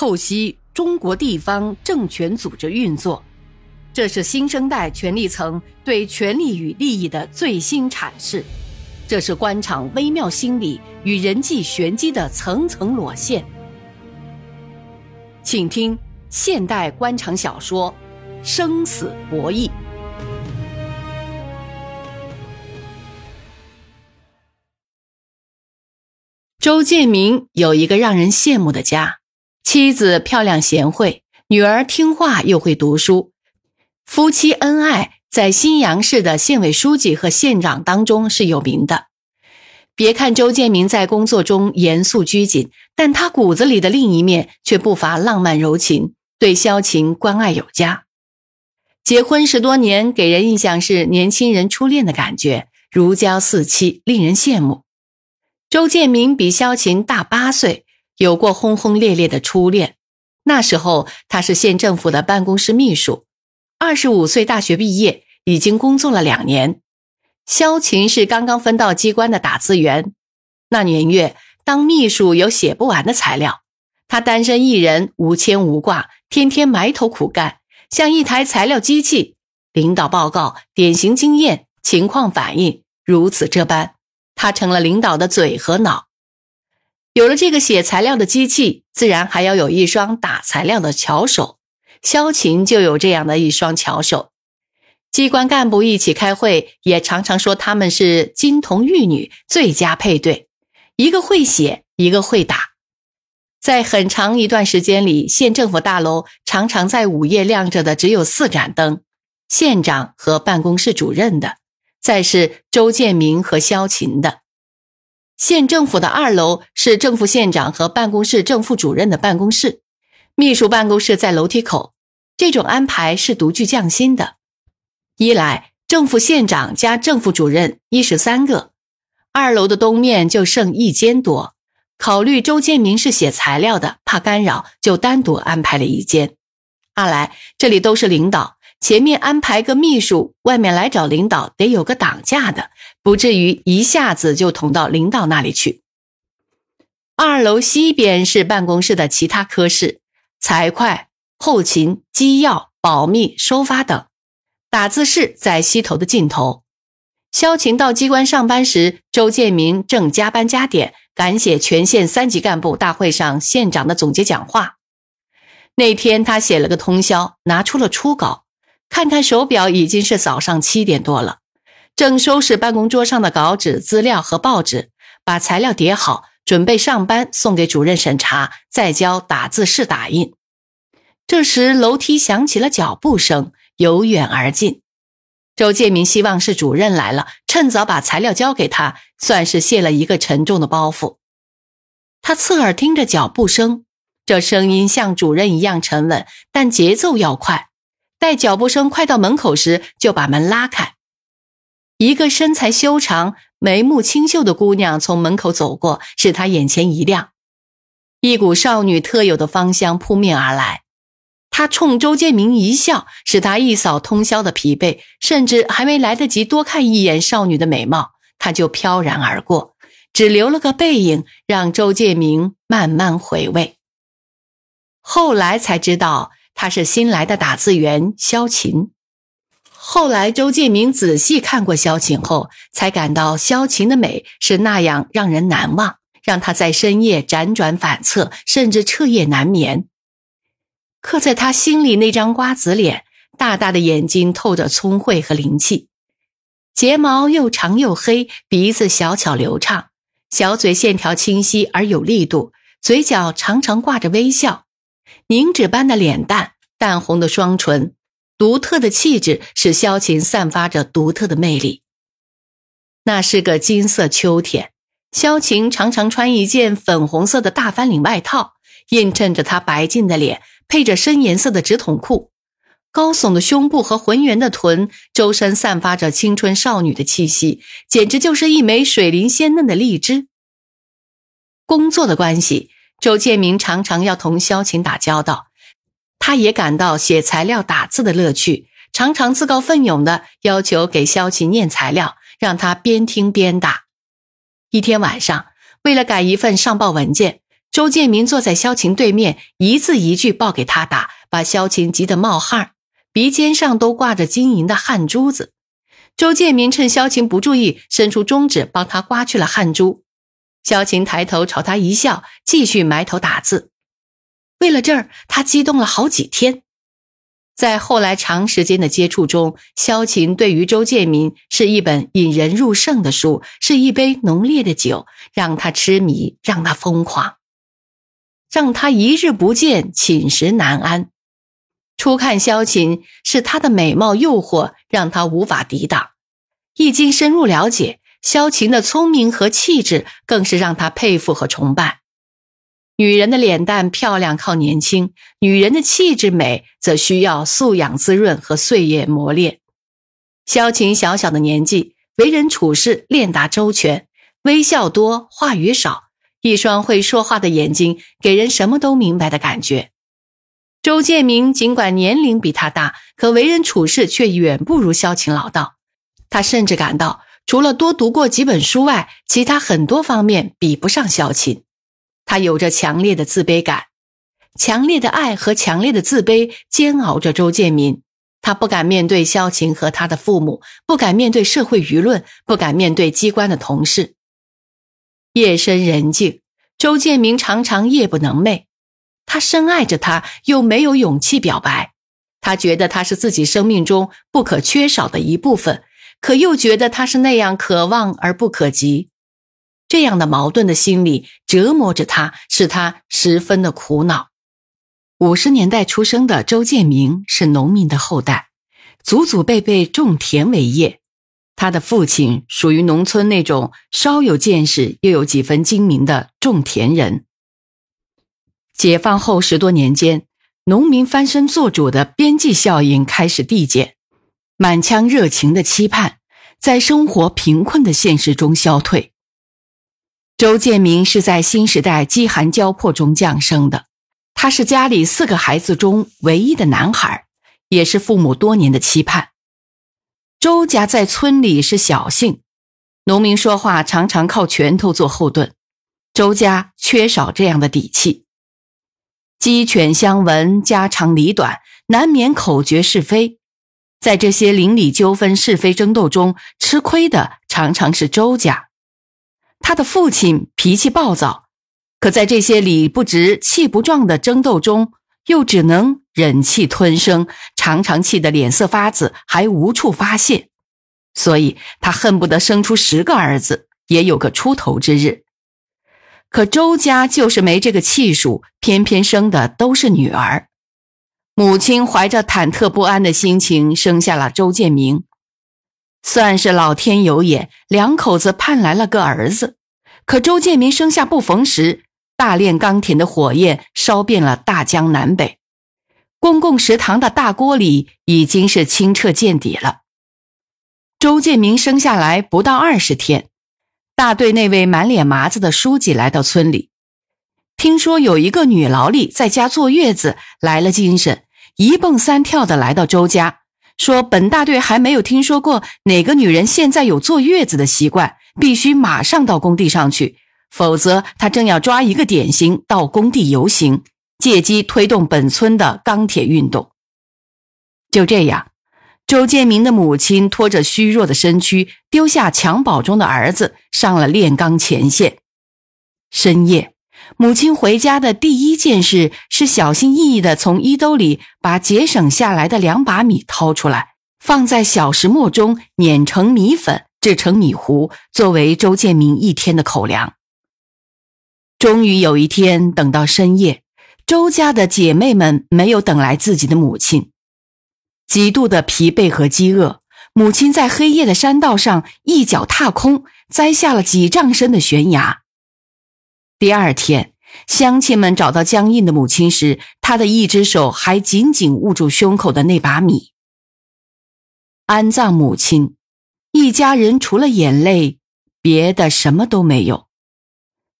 透析中国地方政权组织运作，这是新生代权力层对权力与利益的最新阐释，这是官场微妙心理与人际玄机的层层裸现。请听现代官场小说《生死博弈》。周建明有一个让人羡慕的家。妻子漂亮贤惠，女儿听话又会读书，夫妻恩爱，在新阳市的县委书记和县长当中是有名的。别看周建明在工作中严肃拘谨，但他骨子里的另一面却不乏浪漫柔情，对萧晴关爱有加。结婚十多年，给人印象是年轻人初恋的感觉，如胶似漆，令人羡慕。周建明比萧晴大八岁。有过轰轰烈烈的初恋，那时候他是县政府的办公室秘书，二十五岁大学毕业，已经工作了两年。萧晴是刚刚分到机关的打字员，那年月当秘书有写不完的材料，他单身一人，无牵无挂，天天埋头苦干，像一台材料机器。领导报告、典型经验、情况反映，如此这般，他成了领导的嘴和脑。有了这个写材料的机器，自然还要有一双打材料的巧手。萧晴就有这样的一双巧手。机关干部一起开会，也常常说他们是金童玉女，最佳配对。一个会写，一个会打。在很长一段时间里，县政府大楼常常在午夜亮着的只有四盏灯：县长和办公室主任的，再是周建明和萧晴的。县政府的二楼是正副县长和办公室正副主任的办公室，秘书办公室在楼梯口。这种安排是独具匠心的。一来，正副县长加正副主任一十三个，二楼的东面就剩一间多。考虑周建明是写材料的，怕干扰，就单独安排了一间。二来，这里都是领导。前面安排个秘书，外面来找领导得有个挡架的，不至于一下子就捅到领导那里去。二楼西边是办公室的其他科室，财会、后勤、机要、保密、收发等。打字室在西头的尽头。萧晴到机关上班时，周建明正加班加点赶写全县三级干部大会上县长的总结讲话。那天他写了个通宵，拿出了初稿。看看手表，已经是早上七点多了。正收拾办公桌上的稿纸、资料和报纸，把材料叠好，准备上班送给主任审查，再交打字室打印。这时，楼梯响起了脚步声，由远而近。周建明希望是主任来了，趁早把材料交给他，算是卸了一个沉重的包袱。他侧耳听着脚步声，这声音像主任一样沉稳，但节奏要快。待脚步声快到门口时，就把门拉开。一个身材修长、眉目清秀的姑娘从门口走过，使他眼前一亮。一股少女特有的芳香扑面而来。她冲周建明一笑，使他一扫通宵的疲惫，甚至还没来得及多看一眼少女的美貌，她就飘然而过，只留了个背影，让周建明慢慢回味。后来才知道。他是新来的打字员萧琴。后来周建明仔细看过萧琴后，才感到萧琴的美是那样让人难忘，让他在深夜辗转反侧，甚至彻夜难眠。刻在他心里那张瓜子脸，大大的眼睛透着聪慧和灵气，睫毛又长又黑，鼻子小巧流畅，小嘴线条清晰而有力度，嘴角常常挂着微笑。凝脂般的脸蛋，淡红的双唇，独特的气质使萧晴散发着独特的魅力。那是个金色秋天，萧晴常常穿一件粉红色的大翻领外套，映衬着她白净的脸，配着深颜色的直筒裤，高耸的胸部和浑圆的臀，周身散发着青春少女的气息，简直就是一枚水灵鲜嫩的荔枝。工作的关系。周建明常常要同萧晴打交道，他也感到写材料打字的乐趣，常常自告奋勇的要求给萧晴念材料，让他边听边打。一天晚上，为了改一份上报文件，周建明坐在萧晴对面，一字一句报给他打，把萧晴急得冒汗，鼻尖上都挂着晶莹的汗珠子。周建明趁萧晴不注意，伸出中指帮他刮去了汗珠。萧晴抬头朝他一笑，继续埋头打字。为了这儿，他激动了好几天。在后来长时间的接触中，萧晴对于周建民是一本引人入胜的书，是一杯浓烈的酒，让他痴迷，让他疯狂，让他一日不见寝食难安。初看萧晴，是她的美貌诱惑，让他无法抵挡；一经深入了解，萧晴的聪明和气质，更是让他佩服和崇拜。女人的脸蛋漂亮靠年轻，女人的气质美则需要素养滋润和岁月磨练。萧晴小小的年纪，为人处事练达周全，微笑多，话语少，一双会说话的眼睛，给人什么都明白的感觉。周建明尽管年龄比他大，可为人处事却远不如萧晴老道。他甚至感到，除了多读过几本书外，其他很多方面比不上萧晴。他有着强烈的自卑感，强烈的爱和强烈的自卑煎熬着周建民。他不敢面对萧晴和他的父母，不敢面对社会舆论，不敢面对机关的同事。夜深人静，周建明常常夜不能寐。他深爱着她，又没有勇气表白。他觉得她是自己生命中不可缺少的一部分，可又觉得他是那样可望而不可及。这样的矛盾的心理折磨着他，使他十分的苦恼。五十年代出生的周建明是农民的后代，祖祖辈辈种田为业。他的父亲属于农村那种稍有见识又有几分精明的种田人。解放后十多年间，农民翻身做主的边际效应开始递减，满腔热情的期盼在生活贫困的现实中消退。周建明是在新时代饥寒交迫中降生的，他是家里四个孩子中唯一的男孩，也是父母多年的期盼。周家在村里是小姓，农民说话常常靠拳头做后盾，周家缺少这样的底气。鸡犬相闻，家长里短，难免口诀是非，在这些邻里纠纷、是非争斗中，吃亏的常常是周家。他的父亲脾气暴躁，可在这些理不直、气不壮的争斗中，又只能忍气吞声，常常气得脸色发紫，还无处发泄。所以他恨不得生出十个儿子，也有个出头之日。可周家就是没这个气数，偏偏生的都是女儿。母亲怀着忐忑不安的心情生下了周建明。算是老天有眼，两口子盼来了个儿子。可周建明生下不逢时，大炼钢铁的火焰烧遍了大江南北，公共食堂的大锅里已经是清澈见底了。周建明生下来不到二十天，大队那位满脸麻子的书记来到村里，听说有一个女劳力在家坐月子，来了精神，一蹦三跳的来到周家。说本大队还没有听说过哪个女人现在有坐月子的习惯，必须马上到工地上去，否则他正要抓一个典型到工地游行，借机推动本村的钢铁运动。就这样，周建明的母亲拖着虚弱的身躯，丢下襁褓中的儿子，上了炼钢前线。深夜。母亲回家的第一件事是小心翼翼地从衣兜里把节省下来的两把米掏出来，放在小石磨中碾成米粉，制成米糊，作为周建明一天的口粮。终于有一天，等到深夜，周家的姐妹们没有等来自己的母亲，极度的疲惫和饥饿，母亲在黑夜的山道上一脚踏空，栽下了几丈深的悬崖。第二天，乡亲们找到江印的母亲时，她的一只手还紧紧握住胸口的那把米。安葬母亲，一家人除了眼泪，别的什么都没有。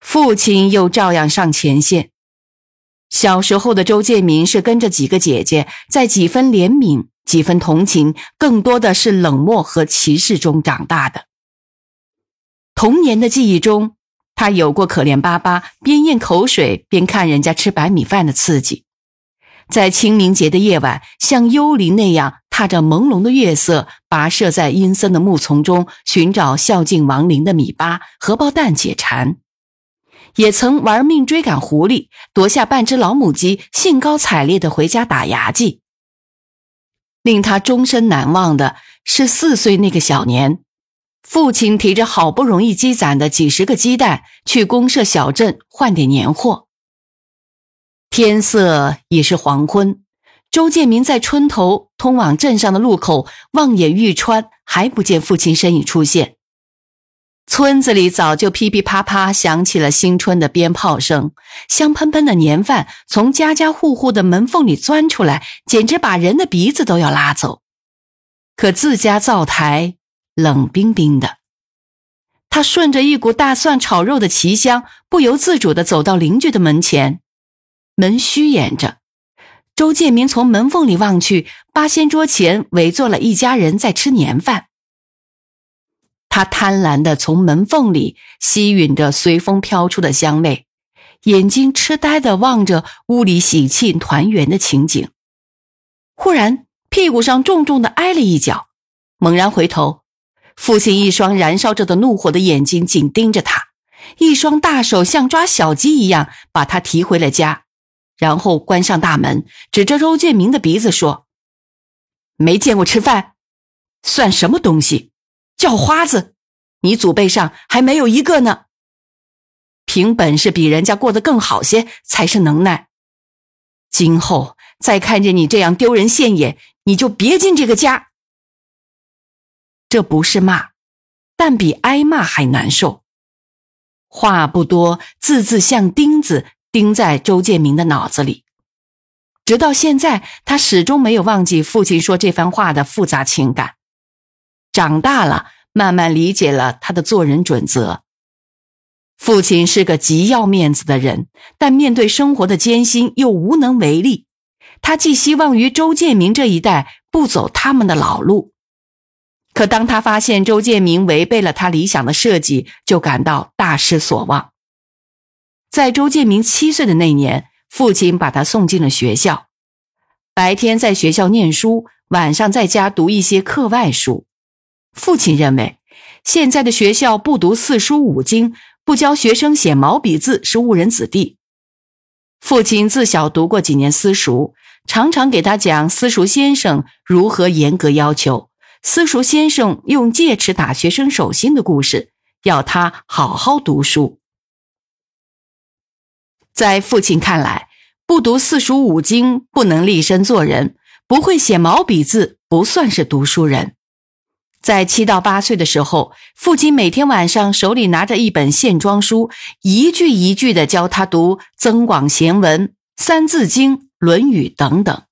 父亲又照样上前线。小时候的周建民是跟着几个姐姐，在几分怜悯、几分同情，更多的是冷漠和歧视中长大的。童年的记忆中。他有过可怜巴巴边咽口水边看人家吃白米饭的刺激，在清明节的夜晚，像幽灵那样踏着朦胧的月色，跋涉在阴森的木丛中寻找孝敬亡灵的米八、荷包蛋解馋；也曾玩命追赶狐狸，夺下半只老母鸡，兴高采烈的回家打牙祭。令他终身难忘的是四岁那个小年。父亲提着好不容易积攒的几十个鸡蛋去公社小镇换点年货。天色已是黄昏，周建明在村头通往镇上的路口望眼欲穿，还不见父亲身影出现。村子里早就噼噼啪啪响起了新春的鞭炮声，香喷喷的年饭从家家户户的门缝里钻出来，简直把人的鼻子都要拉走。可自家灶台。冷冰冰的，他顺着一股大蒜炒肉的奇香，不由自主地走到邻居的门前。门虚掩着，周建明从门缝里望去，八仙桌前围坐了一家人在吃年饭。他贪婪地从门缝里吸吮着随风飘出的香味，眼睛痴呆地望着屋里喜庆团圆的情景。忽然，屁股上重重地挨了一脚，猛然回头。父亲一双燃烧着的怒火的眼睛紧盯着他，一双大手像抓小鸡一样把他提回了家，然后关上大门，指着周建明的鼻子说：“没见过吃饭，算什么东西？叫花子！你祖辈上还没有一个呢。凭本事比人家过得更好些才是能耐。今后再看见你这样丢人现眼，你就别进这个家。”这不是骂，但比挨骂还难受。话不多，字字像钉子钉在周建明的脑子里。直到现在，他始终没有忘记父亲说这番话的复杂情感。长大了，慢慢理解了他的做人准则。父亲是个极要面子的人，但面对生活的艰辛又无能为力。他寄希望于周建明这一代不走他们的老路。可当他发现周建明违背了他理想的设计，就感到大失所望。在周建明七岁的那年，父亲把他送进了学校，白天在学校念书，晚上在家读一些课外书。父亲认为，现在的学校不读四书五经，不教学生写毛笔字是误人子弟。父亲自小读过几年私塾，常常给他讲私塾先生如何严格要求。私塾先生用戒尺打学生手心的故事，要他好好读书。在父亲看来，不读四书五经不能立身做人，不会写毛笔字不算是读书人。在七到八岁的时候，父亲每天晚上手里拿着一本线装书，一句一句的教他读《增广贤文》《三字经》《论语》等等。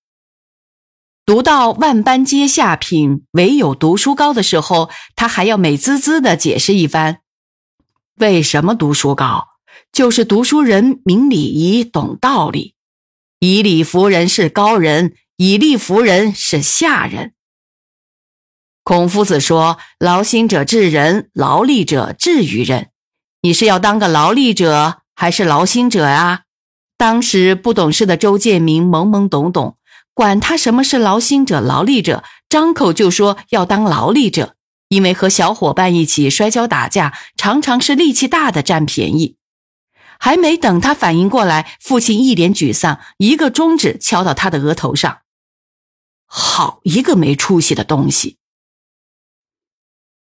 读到“万般皆下品，唯有读书高”的时候，他还要美滋滋的解释一番：为什么读书高？就是读书人明礼仪、懂道理，以礼服人是高人，以力服人是下人。孔夫子说：“劳心者治人，劳力者治于人。”你是要当个劳力者，还是劳心者啊？当时不懂事的周建明懵懵懂懂。管他什么是劳心者、劳力者，张口就说要当劳力者，因为和小伙伴一起摔跤打架，常常是力气大的占便宜。还没等他反应过来，父亲一脸沮丧，一个中指敲到他的额头上。好一个没出息的东西！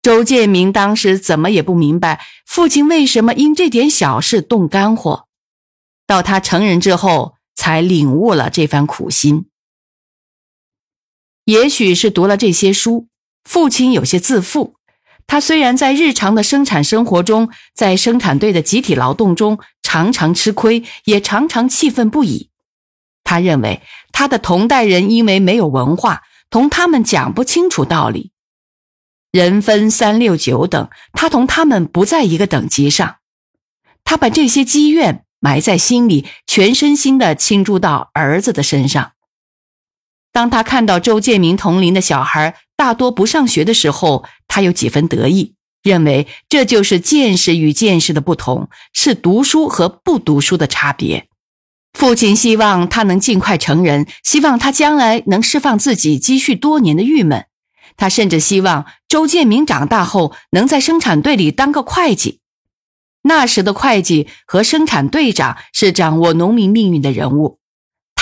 周建明当时怎么也不明白，父亲为什么因这点小事动肝火。到他成人之后，才领悟了这番苦心。也许是读了这些书，父亲有些自负。他虽然在日常的生产生活中，在生产队的集体劳动中常常吃亏，也常常气愤不已。他认为他的同代人因为没有文化，同他们讲不清楚道理。人分三六九等，他同他们不在一个等级上。他把这些积怨埋在心里，全身心的倾注到儿子的身上。当他看到周建明同龄的小孩大多不上学的时候，他有几分得意，认为这就是见识与见识的不同，是读书和不读书的差别。父亲希望他能尽快成人，希望他将来能释放自己积蓄多年的郁闷。他甚至希望周建明长大后能在生产队里当个会计。那时的会计和生产队长是掌握农民命运的人物，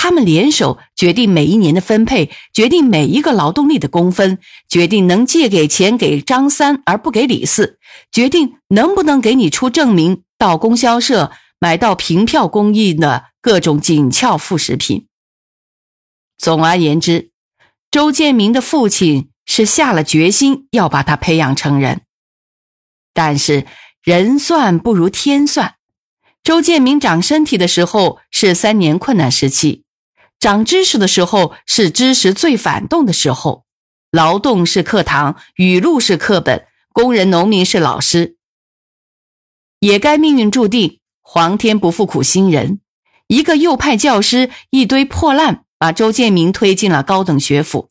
他们联手决定每一年的分配，决定每一个劳动力的工分，决定能借给钱给张三而不给李四，决定能不能给你出证明到供销社买到凭票供应的各种紧俏副食品。总而言之，周建明的父亲是下了决心要把他培养成人，但是。人算不如天算，周建明长身体的时候是三年困难时期，长知识的时候是知识最反动的时候。劳动是课堂，语录是课本，工人农民是老师。也该命运注定，皇天不负苦心人。一个右派教师，一堆破烂，把周建明推进了高等学府。